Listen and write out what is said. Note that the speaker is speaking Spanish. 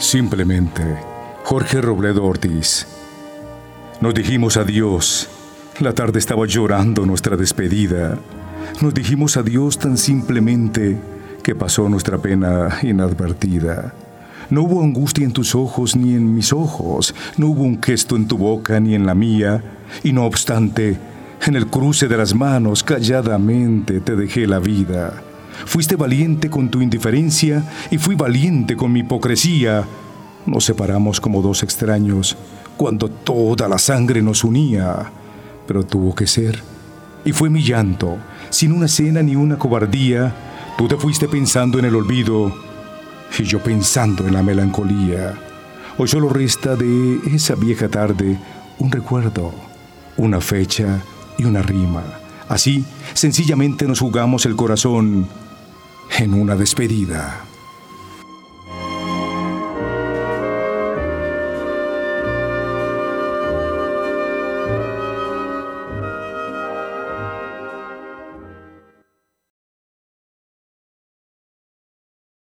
Simplemente, Jorge Robledo Ortiz. Nos dijimos adiós. La tarde estaba llorando nuestra despedida. Nos dijimos adiós tan simplemente que pasó nuestra pena inadvertida. No hubo angustia en tus ojos ni en mis ojos, no hubo un gesto en tu boca ni en la mía, y no obstante, en el cruce de las manos calladamente te dejé la vida. Fuiste valiente con tu indiferencia y fui valiente con mi hipocresía. Nos separamos como dos extraños cuando toda la sangre nos unía, pero tuvo que ser. Y fue mi llanto, sin una cena ni una cobardía. Tú te fuiste pensando en el olvido y yo pensando en la melancolía. Hoy solo resta de esa vieja tarde un recuerdo, una fecha y una rima. Así, sencillamente nos jugamos el corazón en una despedida.